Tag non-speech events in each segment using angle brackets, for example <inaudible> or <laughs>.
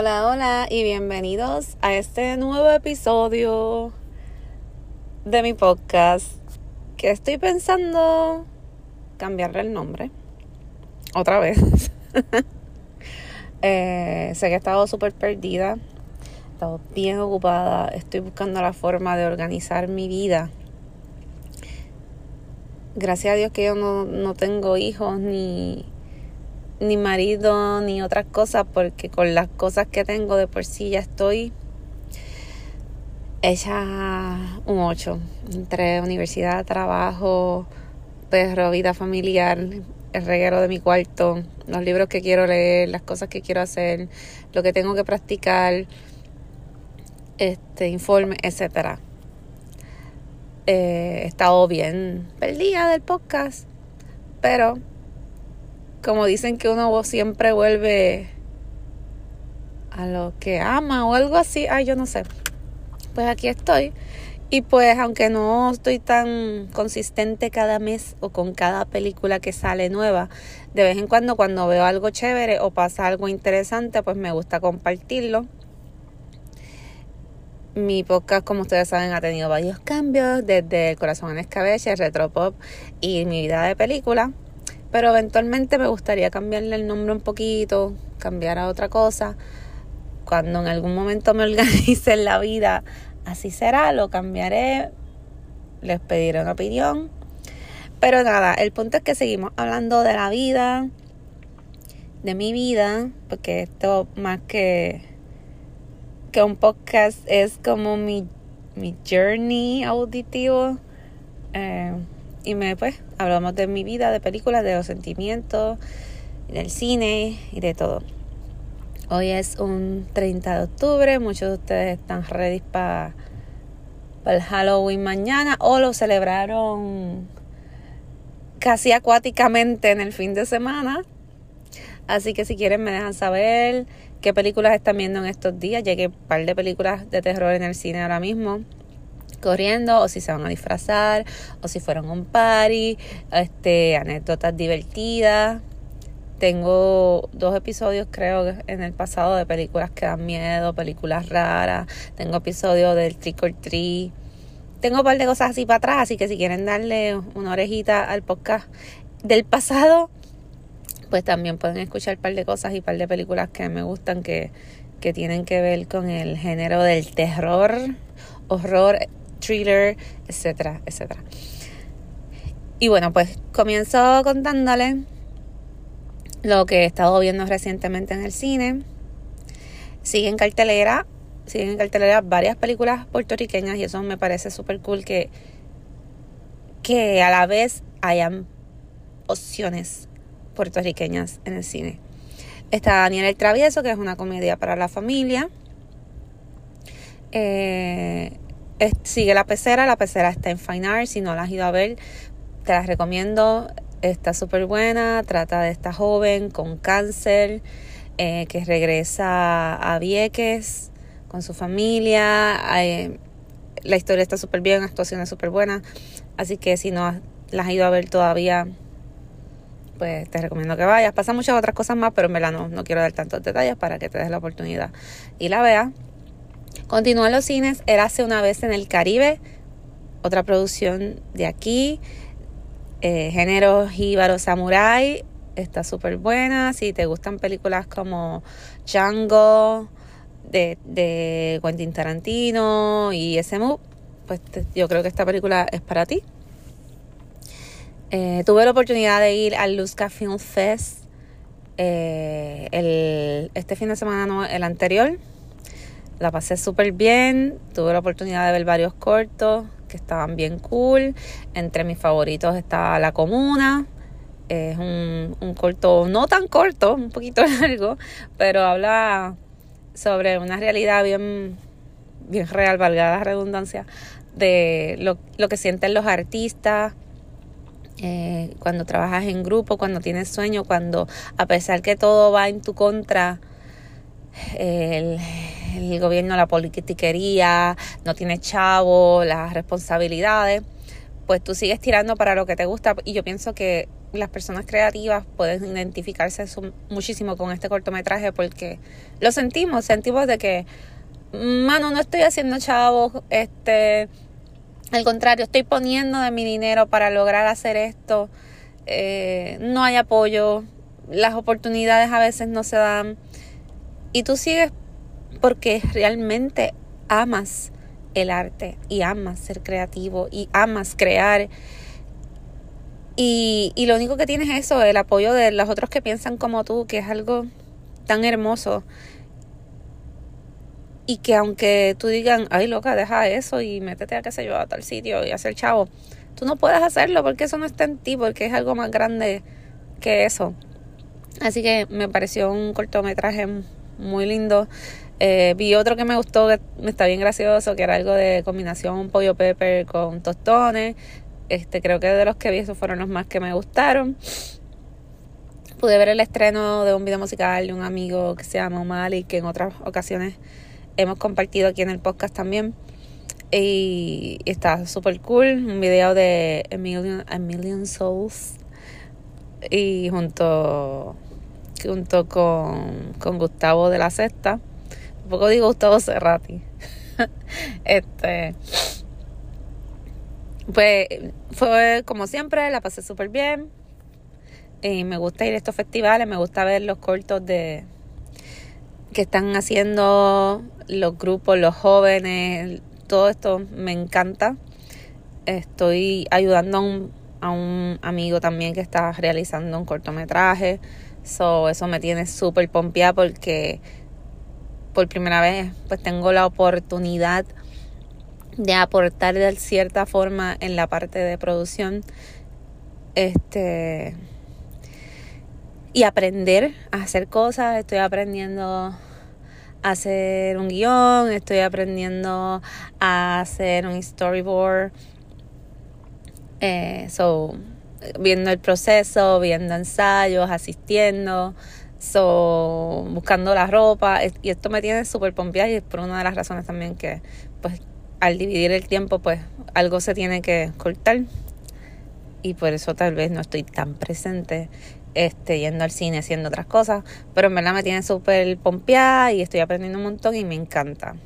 Hola, hola y bienvenidos a este nuevo episodio de mi podcast que estoy pensando cambiarle el nombre otra vez. <laughs> Eh, sé que he estado súper perdida, he estado bien ocupada, estoy buscando la forma de organizar mi vida. Gracias a Dios que yo no, no tengo hijos ni ni marido, ni otras cosas, porque con las cosas que tengo de por sí ya estoy hecha un 8. Entre universidad, trabajo, perro, vida familiar, el reguero de mi cuarto, los libros que quiero leer, las cosas que quiero hacer, lo que tengo que practicar, este informe, etcétera. Eh, he estado bien perdida del podcast, pero como dicen que uno siempre vuelve a lo que ama o algo así, ay, yo no sé. Pues aquí estoy. Y pues aunque no estoy tan consistente cada mes o con cada película que sale nueva, de vez en cuando cuando veo algo chévere o pasa algo interesante, pues me gusta compartirlo. Mi podcast, como ustedes saben, ha tenido varios cambios, desde corazón en escabeche, retropop y mi vida de película. Pero eventualmente me gustaría cambiarle el nombre un poquito, cambiar a otra cosa. Cuando en algún momento me <laughs> organice en la vida, así será, lo cambiaré. Les pediré una opinión. Pero nada, el punto es que seguimos hablando de la vida, de mi vida, porque esto más que, que un podcast es como mi, mi journey auditivo. Eh, y me pues hablamos de mi vida, de películas, de los sentimientos, del cine y de todo. Hoy es un 30 de octubre, muchos de ustedes están ready para el Halloween mañana o lo celebraron casi acuáticamente en el fin de semana. Así que si quieren me dejan saber qué películas están viendo en estos días. Llegué un par de películas de terror en el cine ahora mismo corriendo o si se van a disfrazar o si fueron a un party, este, anécdotas divertidas. Tengo dos episodios creo en el pasado de películas que dan miedo, películas raras. Tengo episodios del Trick or Treat. Tengo un par de cosas así para atrás, así que si quieren darle una orejita al podcast del pasado, pues también pueden escuchar un par de cosas y un par de películas que me gustan que, que tienen que ver con el género del terror, horror, thriller, etcétera, etcétera. Y bueno, pues comienzo contándole lo que he estado viendo recientemente en el cine. Sigue en cartelera, siguen en cartelera varias películas puertorriqueñas y eso me parece súper cool que, que a la vez hayan opciones puertorriqueñas en el cine. Está Daniel el Travieso, que es una comedia para la familia. Eh, sigue la pecera, la pecera está en Fine Art, si no la has ido a ver, te la recomiendo, está súper buena, trata de esta joven con cáncer eh, que regresa a Vieques con su familia, eh, la historia está súper bien, actuaciones súper buenas, así que si no la has ido a ver todavía, pues te recomiendo que vayas. Pasan muchas otras cosas más, pero en verdad no, no quiero dar tantos detalles para que te des la oportunidad y la veas. Continúa en los cines Érase una vez en el Caribe, otra producción de aquí, eh, género jíbaro samurai, está súper buena. Si te gustan películas como Django, de, de Quentin Tarantino y ese pues yo creo que esta película es para ti. Eh, tuve la oportunidad de ir al Luzca Film Fest eh, el, este fin de semana, no, el anterior, la pasé súper bien, tuve la oportunidad de ver varios cortos que estaban bien cool. Entre mis favoritos estaba La Comuna. Es un, un corto no tan corto, un poquito <laughs> largo, pero habla sobre una realidad bien, bien real, valga la redundancia, de lo, lo que sienten los artistas, eh, cuando trabajas en grupo, cuando tienes sueño, cuando a pesar que todo va en tu contra, el, el gobierno, la politiquería, no tiene chavo, las responsabilidades, pues tú sigues tirando para lo que te gusta. Y yo pienso que las personas creativas pueden identificarse muchísimo con este cortometraje porque lo sentimos, sentimos de que, mano, no estoy haciendo chavos, este, al contrario, estoy poniendo de mi dinero para lograr hacer esto, eh, no hay apoyo, las oportunidades a veces no se dan y tú sigues porque realmente amas el arte y amas ser creativo y amas crear y, y lo único que tienes es eso, el apoyo de los otros que piensan como tú, que es algo tan hermoso. Y que aunque tú digan, ay loca, deja eso y métete a qué sé yo, a tal sitio y hacer chavo, tú no puedes hacerlo porque eso no está en ti, porque es algo más grande que eso. Así que me pareció un cortometraje muy lindo. Eh, vi otro que me gustó, que está bien gracioso, que era algo de combinación pollo pepper con tostones. Este, creo que de los que vi esos fueron los más que me gustaron. Pude ver el estreno de un video musical de un amigo que se llama Mali, que en otras ocasiones hemos compartido aquí en el podcast también. Y, está súper cool. Un video de A Million, A Souls. Y junto, junto con, con Gustavo de la Sexta. Un poco digo Gustavo Cerrati. <laughs> este pues fue como siempre, la pasé súper bien. Y me gusta ir a estos festivales, me gusta ver los cortos de que están haciendo los grupos, los jóvenes, todo esto me encanta. Estoy ayudando a un, a un amigo también que está realizando un cortometraje. So, eso me tiene súper pompeada porque por primera vez pues tengo la oportunidad de aportar de cierta forma en la parte de producción este y aprender a hacer cosas. Estoy aprendiendo a hacer un guion estoy aprendiendo a hacer un storyboard eh, so viendo el proceso viendo ensayos asistiendo so buscando la ropa y esto me tiene súper pompeada y es por una de las razones también que pues al dividir el tiempo, pues algo se tiene que cortar. Y por eso tal vez no estoy tan presente este, yendo al cine, haciendo otras cosas. Pero en verdad me tiene súper pompeada y estoy aprendiendo un montón y me encanta.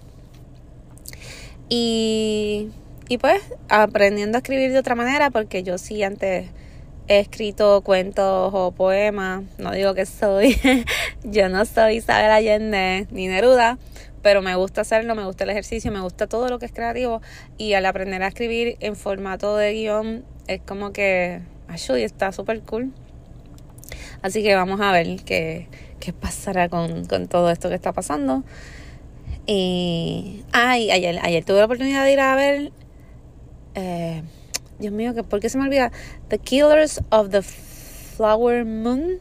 Y, y pues aprendiendo a escribir de otra manera, porque yo sí antes he escrito cuentos o poemas. No digo que soy, <laughs> yo no soy Isabel Allende ni Neruda, pero me gusta hacerlo, me gusta el ejercicio, me gusta todo lo que es creativo y al aprender a escribir en formato de guion es como que, ayuda, está súper cool. Así que vamos a ver qué, qué pasará con, con, todo esto que está pasando. Y, ay, ayer, ayer tuve la oportunidad de ir a ver, eh, Dios mío, ¿por qué se me olvida? The Killers of the Flower Moon.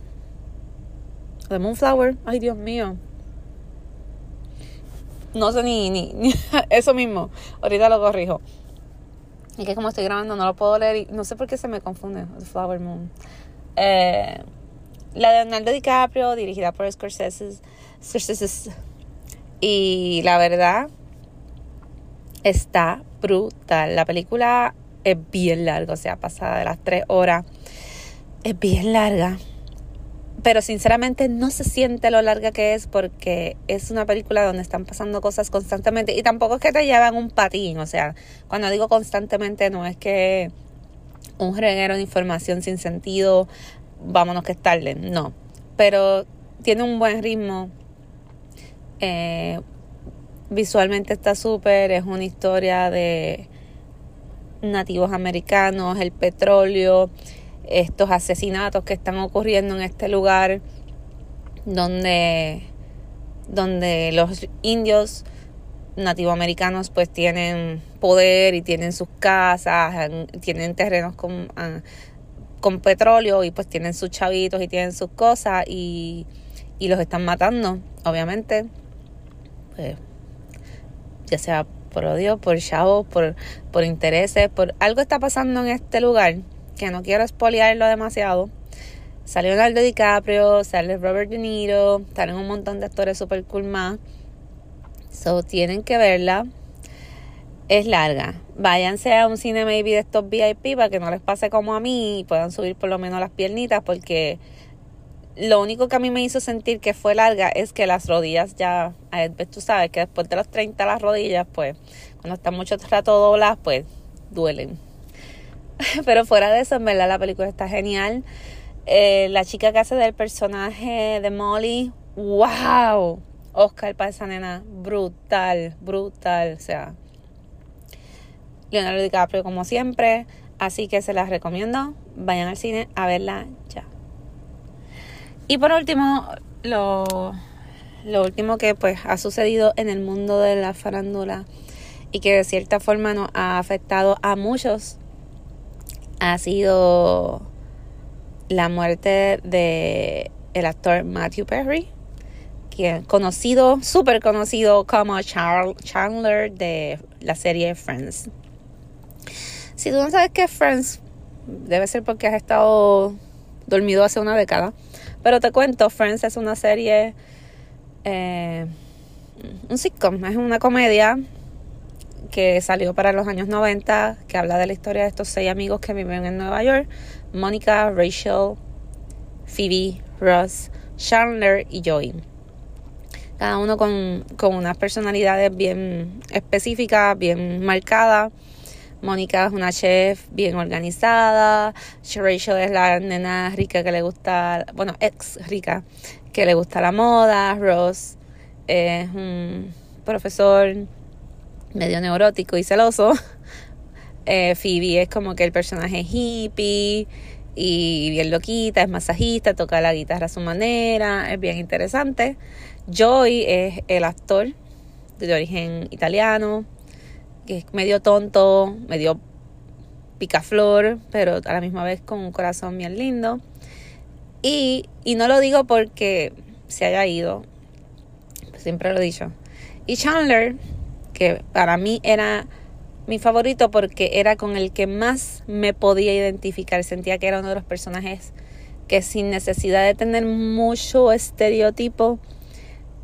The Moonflower. Ay, Dios mío no sé ni, ni, <laughs> eso mismo. Ahorita lo corrijo. Y que como estoy grabando no lo puedo leer y no sé por qué se me confunde. The Flower Moon. Eh, la de Leonardo DiCaprio, dirigida por Scorsese. Scorsese. Y la verdad está brutal. La película es bien larga, o sea, pasada de las tres horas. Es bien larga pero sinceramente no se siente lo larga que es porque es una película donde están pasando cosas constantemente y tampoco es que te llevan un patín, o sea, cuando digo constantemente no es que un reguero de información sin sentido, vámonos que es tarde, no, pero tiene un buen ritmo, eh, visualmente está súper, es una historia de nativos americanos, el petróleo, estos asesinatos que están ocurriendo en este lugar donde, donde los indios nativoamericanos pues tienen poder y tienen sus casas, tienen terrenos con, ah, con petróleo y pues tienen sus chavitos y tienen sus cosas y, y los están matando, obviamente, pues, ya sea por odio, por chavos, por, por intereses, por algo está pasando en este lugar que no quiero espoliarlo demasiado. Salió Leonardo DiCaprio, sale Robert De Niro, salen un montón de actores super cool más. So, tienen que verla. es larga. Váyanse a un cine maybe de estos VIP para que no les pase como a mí y puedan subir por lo menos las piernitas porque lo único que a mí me hizo sentir que fue larga es que las rodillas ya, tú sabes que después de los 30 las rodillas, pues cuando están mucho rato dobladas, pues duelen. <laughs> Pero fuera de eso, en verdad la película está genial. Eh, la chica que hace del personaje de Molly, wow. Oscar para esa nena, brutal, brutal. O sea, Leonardo DiCaprio como siempre. Así que se las recomiendo. Vayan al cine a verla ya. Y por último, lo, lo último que pues ha sucedido en el mundo de la farándula y que de cierta forma nos ha afectado a muchos ha sido la muerte de el actor Matthew Perry, quien conocido, súper conocido como Chandler de la serie Friends. Si tú no sabes qué es Friends, debe ser porque has estado dormido hace una década. Pero te cuento, Friends es una serie, eh, un sitcom, es una comedia que salió para los años 90, que habla de la historia de estos seis amigos que viven en Nueva York, Mónica, Rachel, Phoebe, Ross, Chandler y Joey. Cada uno con, con unas personalidades bien específicas, bien marcadas Mónica es una chef bien organizada. Rachel es la nena rica que le gusta, bueno, ex rica, que le gusta la moda. Ross es un profesor medio neurótico y celoso. <laughs> Eh, Phoebe es como que el personaje hippie y bien loquita, es masajista, toca la guitarra a su manera, es bien interesante. Joy es el actor de origen italiano, que es medio tonto, medio picaflor, pero a la misma vez con un corazón bien lindo. Y, y no lo digo porque se haya ido, siempre lo he dicho. Y Chandler, que para mí era mi favorito porque era con el que más me podía identificar, sentía que era uno de los personajes que sin necesidad de tener mucho estereotipo,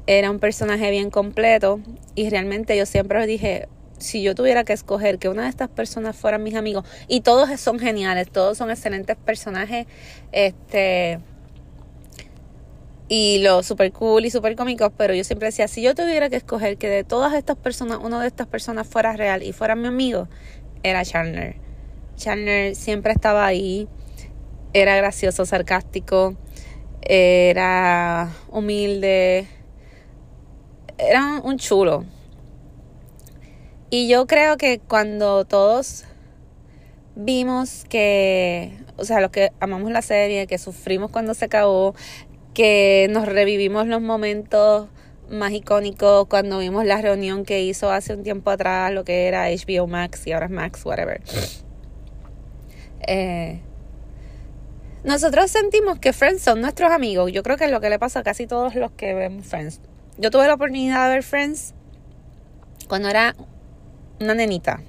era un personaje bien completo y realmente yo siempre dije, si yo tuviera que escoger que una de estas personas fueran mis amigos, y todos son geniales, todos son excelentes personajes, este y los super cool y super cómicos, pero yo siempre decía, si yo tuviera que escoger que de todas estas personas, una de estas personas fuera real y fuera mi amigo, era Chandler. Chandler siempre estaba ahí, era gracioso, sarcástico, era humilde, era un chulo. Y yo creo que cuando todos vimos que, o sea, los que amamos la serie, que sufrimos cuando se acabó, que nos revivimos los momentos más icónicos cuando vimos la reunión que hizo hace un tiempo atrás, lo que era HBO Max y ahora es Max, whatever. Eh, nosotros sentimos que Friends son nuestros amigos. Yo creo que es lo que le pasa a casi todos los que ven Friends. Yo tuve la oportunidad de ver Friends cuando era una nenita,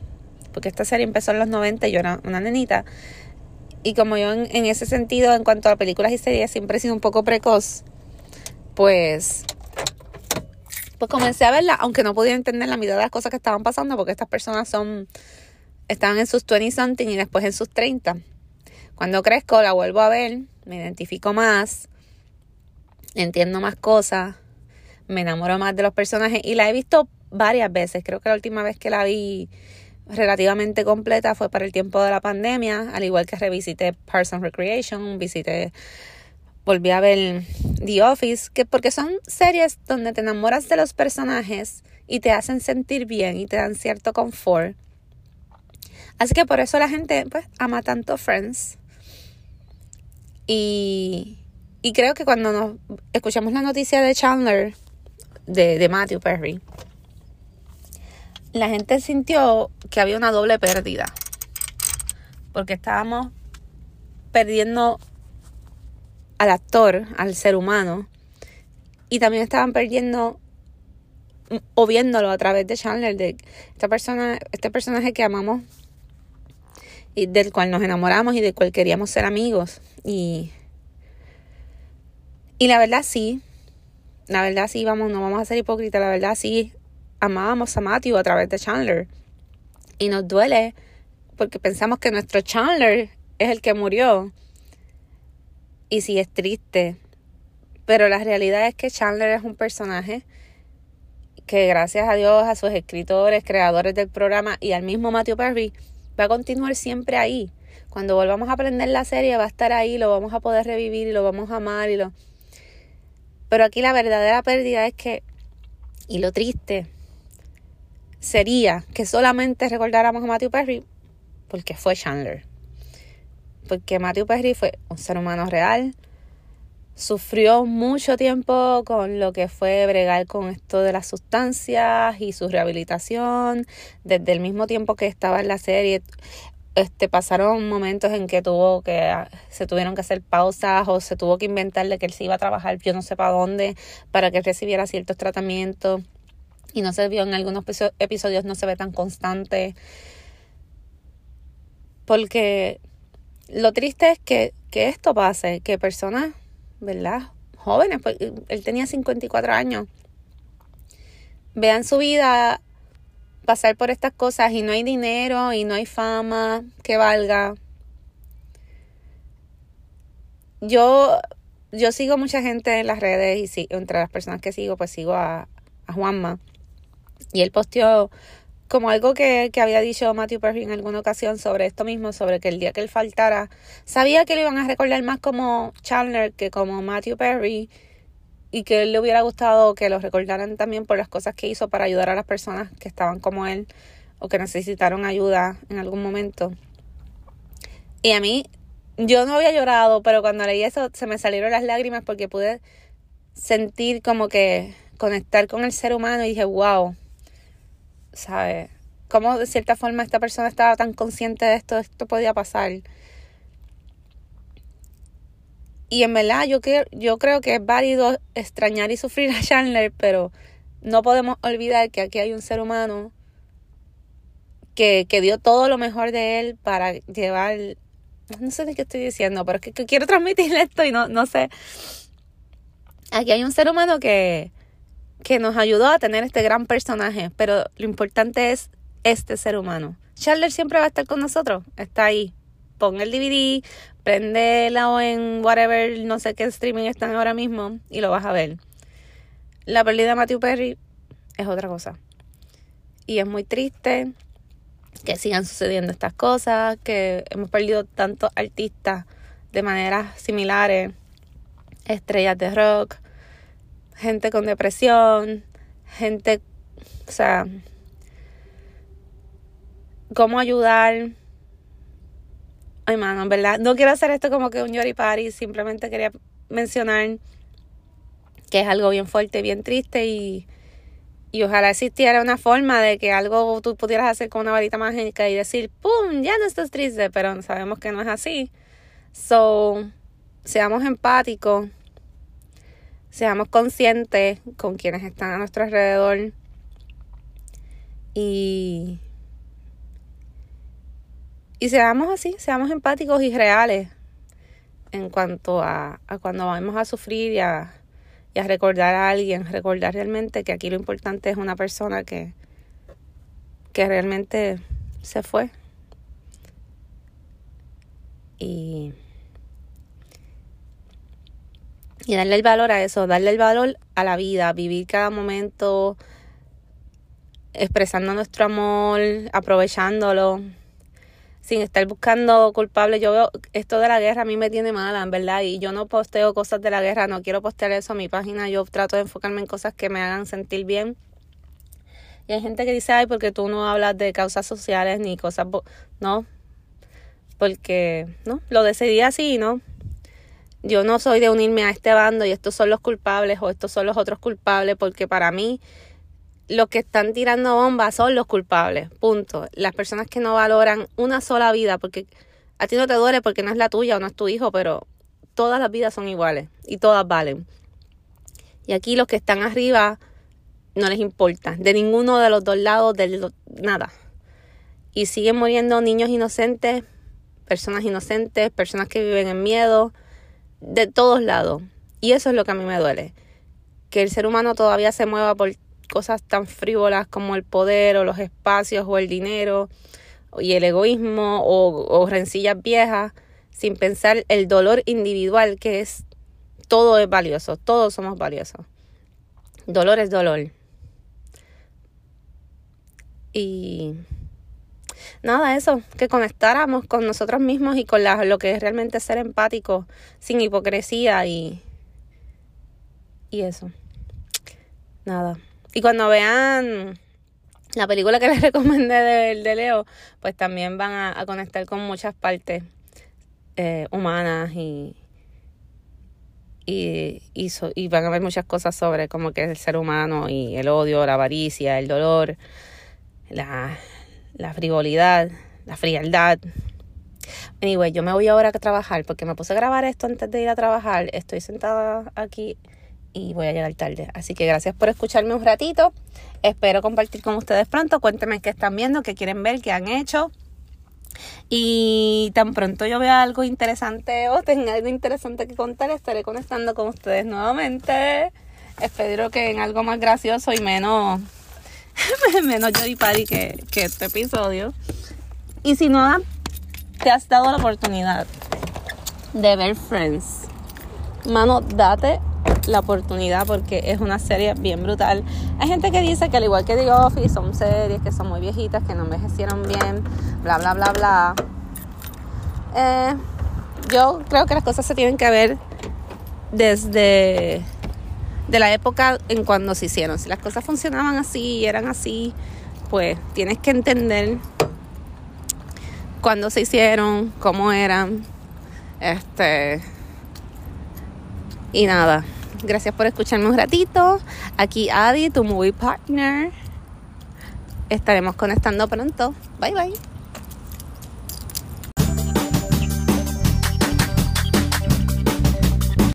porque esta serie empezó en los 90 y yo era una nenita. Y como yo en, ese sentido, en cuanto a películas y series, siempre he sido un poco precoz, pues, pues comencé a verla, aunque no podía entender la mitad de las cosas que estaban pasando, porque estas personas son, estaban en sus 20 something y después en sus 30. Cuando crezco, la vuelvo a ver, me identifico más, entiendo más cosas, me enamoro más de los personajes y la he visto varias veces. Creo que la última vez que la vi relativamente completa fue para el tiempo de la pandemia, al igual que revisité Parks and Recreation, visité, volví a ver The Office, que porque son series donde te enamoras de los personajes y te hacen sentir bien y te dan cierto confort. Así que por eso la gente pues ama tanto Friends. Y, y creo que cuando nos escuchamos la noticia de Chandler, de, de Matthew Perry, la gente sintió que había una doble pérdida. Porque estábamos perdiendo al actor, al ser humano. Y también estaban perdiendo o viéndolo a través de Chandler, de esta persona, este personaje que amamos y del cual nos enamoramos y del cual queríamos ser amigos. Y, y la verdad sí, la verdad sí, vamos, no vamos a ser hipócritas, la verdad sí, amábamos a Matthew a través de Chandler. Y nos duele porque pensamos que nuestro Chandler es el que murió. Y sí es triste. Pero la realidad es que Chandler es un personaje que gracias a Dios, a sus escritores, creadores del programa y al mismo Matthew Perry, va a continuar siempre ahí. Cuando volvamos a aprender la serie va a estar ahí, lo vamos a poder revivir y lo vamos a amar y lo... Pero aquí la verdadera pérdida es que, y lo triste, sería que solamente recordáramos a Matthew Perry porque fue Chandler. Porque Matthew Perry fue un ser humano real, sufrió mucho tiempo con lo que fue bregar con esto de las sustancias y su rehabilitación. Desde el mismo tiempo que estaba en la serie, este, pasaron momentos en que tuvo que se tuvieron que hacer pausas o se tuvo que inventarle que él se iba a trabajar yo no sé para dónde para que recibiera ciertos tratamientos y no se vio en algunos episodios no se ve tan constante porque lo triste es que, que esto pase que personas ¿verdad? Jóvenes, pues él tenía 54 años. Vean su vida pasar por estas cosas y no hay dinero y no hay fama que valga. Yo, yo sigo mucha gente en las redes y sí, entre las personas que sigo, pues sigo a, a Juanma. Y él posteó como algo que, que, había dicho Matthew Perry en alguna ocasión sobre esto mismo, sobre que el día que él faltara, sabía que le iban a recordar más como Chandler que como Matthew Perry y que él le hubiera gustado que lo recordaran también por las cosas que hizo para ayudar a las personas que estaban como él o que necesitaron ayuda en algún momento. Y a mí, yo no había llorado, pero cuando leí eso se me salieron las lágrimas porque pude sentir como que conectar con el ser humano y dije, wow, ¿sabes? Cómo de cierta forma esta persona estaba tan consciente de esto, esto podía pasar. Y en verdad yo, yo creo que es válido extrañar y sufrir a Chandler, pero no podemos olvidar que aquí hay un ser humano que, que dio todo lo mejor de él para llevar... No sé de qué estoy diciendo, pero es que, que quiero transmitir esto y no, no sé. Aquí hay un ser humano que, que nos ayudó a tener este gran personaje, pero lo importante es este ser humano. Chandler siempre va a estar con nosotros, está ahí. Pon el DVD, prendela en whatever, no sé qué streaming están ahora mismo y lo vas a ver. La pérdida de Matthew Perry es otra cosa. Y es muy triste que sigan sucediendo estas cosas, que hemos perdido tantos artistas de maneras similares, estrellas de rock, gente con depresión, gente, o sea, cómo ayudar. Ay, mano, en verdad, no quiero hacer esto como que un Yori Party, simplemente quería mencionar que es algo bien fuerte, bien triste y, y ojalá existiera una forma de que algo tú pudieras hacer con una varita mágica y decir, ¡pum! Ya no estás triste, pero sabemos que no es así. So, seamos empáticos seamos conscientes con quienes están a nuestro alrededor y, y seamos así, seamos empáticos y reales en cuanto a, a cuando vamos a sufrir y a, y a recordar a alguien, recordar realmente que aquí lo importante es una persona que, que realmente se fue. Y y darle el valor a eso, darle el valor a la vida, vivir cada momento expresando nuestro amor, aprovechándolo, sin estar buscando culpables. Yo veo esto de la guerra a mí me tiene mala, en verdad, y yo no posteo cosas de la guerra, no quiero postear eso a mi página, yo trato de enfocarme en cosas que me hagan sentir bien. Y hay gente que dice, ay, porque tú no hablas de causas sociales ni cosas, no, porque, no, lo decidí así, ¿no? Yo no soy de unirme a este bando y estos son los culpables o estos son los otros culpables, porque para mí los que están tirando bombas son los culpables, punto. Las personas que no valoran una sola vida, porque a ti no te duele porque no es la tuya o no es tu hijo, pero todas las vidas son iguales y todas valen. Y aquí los que están arriba no les importa, de ninguno de los dos lados, de nada. Y siguen muriendo niños inocentes, personas inocentes, personas que viven en miedo, de todos lados. Y eso es lo que a mí me duele. Que el ser humano todavía se mueva por cosas tan frívolas como el poder o los espacios o el dinero y el egoísmo o, rencillas viejas sin pensar el dolor individual que es todo es valioso, todos somos valiosos. Dolor es dolor. Y nada, eso, que conectáramos con nosotros mismos y con lo que es realmente ser empático, sin hipocresía y, y eso. Nada. Y cuando vean la película que les <laughs> recomendé de, de Leo, pues también van a, conectar con muchas partes eh, humanas y, y, y, van a ver muchas cosas sobre cómo que es el ser humano y el odio, la avaricia, el dolor, la, la frivolidad, la frialdad. Anyway, yo me voy ahora a trabajar porque me puse a grabar esto antes de ir a trabajar. Estoy sentada aquí y voy a llegar tarde. Así que gracias por escucharme un ratito. Espero compartir con ustedes pronto. Cuéntenme qué están viendo, qué quieren ver, qué han hecho. Y tan pronto yo vea algo interesante o tenga algo interesante que contar, estaré conectando con ustedes nuevamente. Espero que en algo más gracioso y menos, <laughs> menos Party que, que este episodio. Y si no te has dado la oportunidad de ver Friends, mano, date la oportunidad porque es una serie bien brutal. Hay gente que dice que al igual que The Office son series que son muy viejitas, que no envejecieron bien, bla, bla, bla, bla. Eh, yo creo que las cosas se tienen que ver desde de la época en cuando se hicieron. Si las cosas funcionaban así y eran así, pues tienes que entender cuándo se hicieron, cómo eran. Este. Y nada. Gracias por escucharme un ratito. Aquí Adi, tu movie partner. Estaremos conectando pronto. Bye bye.